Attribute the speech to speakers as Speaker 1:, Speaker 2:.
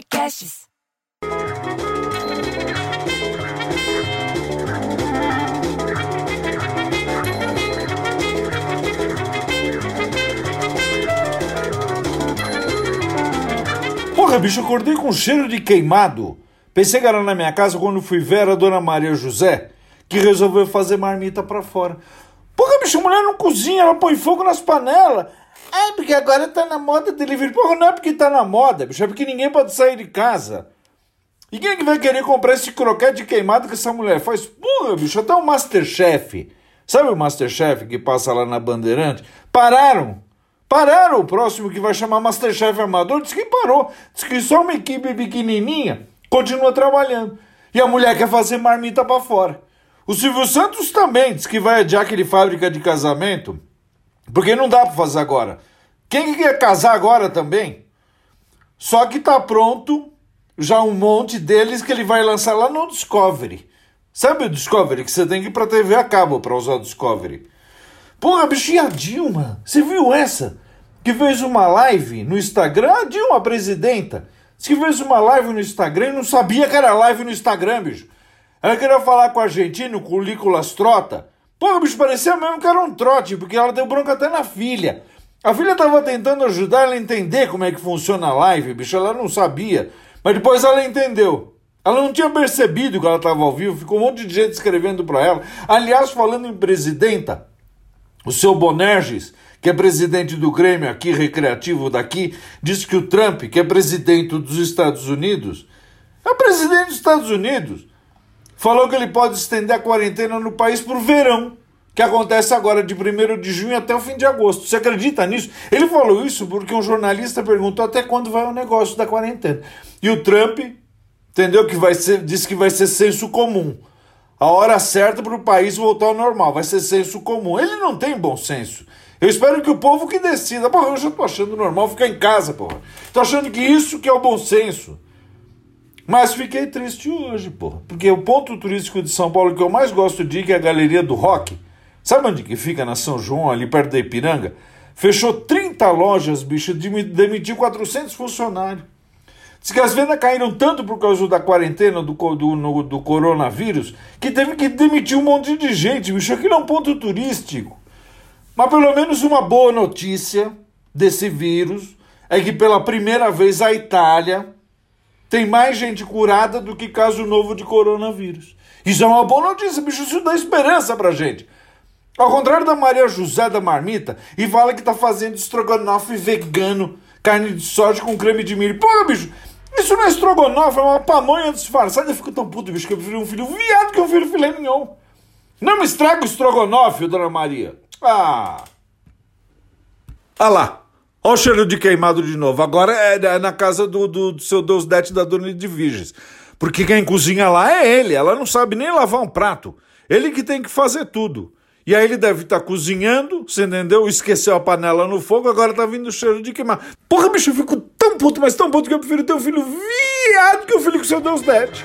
Speaker 1: Podcasts.
Speaker 2: Porra, bicho, acordei com cheiro de queimado. Pensei que era na minha casa quando fui ver a dona Maria José, que resolveu fazer marmita pra fora. Porra, bicho, a mulher não cozinha, ela põe fogo nas panelas. É, porque agora tá na moda delivery. Porra, não é porque tá na moda, bicho, é porque ninguém pode sair de casa. E quem é que vai querer comprar esse croquete queimado que essa mulher faz? Porra, bicho, até o Masterchef. Sabe o Masterchef que passa lá na Bandeirante? Pararam. Pararam o próximo que vai chamar Masterchef Amador. Diz que parou. Diz que só uma equipe pequenininha continua trabalhando. E a mulher quer fazer marmita para fora. O Silvio Santos também diz que vai adiar aquele fábrica de casamento. Porque não dá para fazer agora. Quem que quer casar agora também? Só que tá pronto já um monte deles que ele vai lançar lá no Discovery. Sabe o Discovery? Que você tem que ir pra TV a cabo pra usar o Discovery. Porra, bicho, e a Dilma? Você viu essa? Que fez uma live no Instagram? A Dilma, a presidenta. Diz que fez uma live no Instagram e não sabia que era live no Instagram, bicho. Ela queria falar com o argentino, com o Nicolas Trota. Porra, bicho, parecia mesmo que era um trote, porque ela deu bronca até na filha. A filha tava tentando ajudar ela a entender como é que funciona a live, bicho. Ela não sabia. Mas depois ela entendeu. Ela não tinha percebido que ela estava ao vivo, ficou um monte de gente escrevendo para ela. Aliás, falando em presidenta, o seu Bonerges, que é presidente do Grêmio aqui, recreativo daqui, disse que o Trump, que é presidente dos Estados Unidos, é presidente dos Estados Unidos, falou que ele pode estender a quarentena no país para o verão, que acontece agora de 1 de junho até o fim de agosto. Você acredita nisso? Ele falou isso porque um jornalista perguntou até quando vai o negócio da quarentena. E o Trump, entendeu? Que vai ser, disse que vai ser senso comum. A hora certa para o país voltar ao normal, vai ser senso comum. Ele não tem bom senso. Eu espero que o povo que decida. Porra, eu já tô achando normal ficar em casa, porra. Tô achando que isso que é o bom senso. Mas fiquei triste hoje, porra. Porque o ponto turístico de São Paulo que eu mais gosto de ir, que é a Galeria do Rock, sabe onde que fica? Na São João, ali perto da Ipiranga? Fechou 30 lojas, bicho, demitiu 400 funcionários. Diz que as vendas caíram tanto por causa da quarentena do, do, no, do coronavírus que teve que demitir um monte de gente, bicho. Aquilo é um ponto turístico. Mas pelo menos uma boa notícia desse vírus é que pela primeira vez a Itália tem mais gente curada do que caso novo de coronavírus. Isso é uma boa notícia, bicho. Isso dá esperança pra gente. Ao contrário da Maria José da Marmita, e fala que tá fazendo estrogonofe vegano, carne de soja com creme de milho. Pô, bicho, isso não é estrogonofe, é uma pamonha disfarçada. Eu fico tão puto, bicho, que eu prefiro um filho viado que um filho filé mignon. Não me estraga o estrogonofe, dona Maria. Ah. Ah lá. Olha o cheiro de queimado de novo. Agora é na casa do, do, do seu Deus Dete da dona de Virgens. Porque quem cozinha lá é ele. Ela não sabe nem lavar um prato. Ele que tem que fazer tudo. E aí ele deve estar tá cozinhando, você entendeu? Esqueceu a panela no fogo, agora tá vindo o cheiro de queimar. Porra, bicho, eu fico tão puto, mas tão puto que eu prefiro ter um filho viado que o um filho com seu Deus Dete.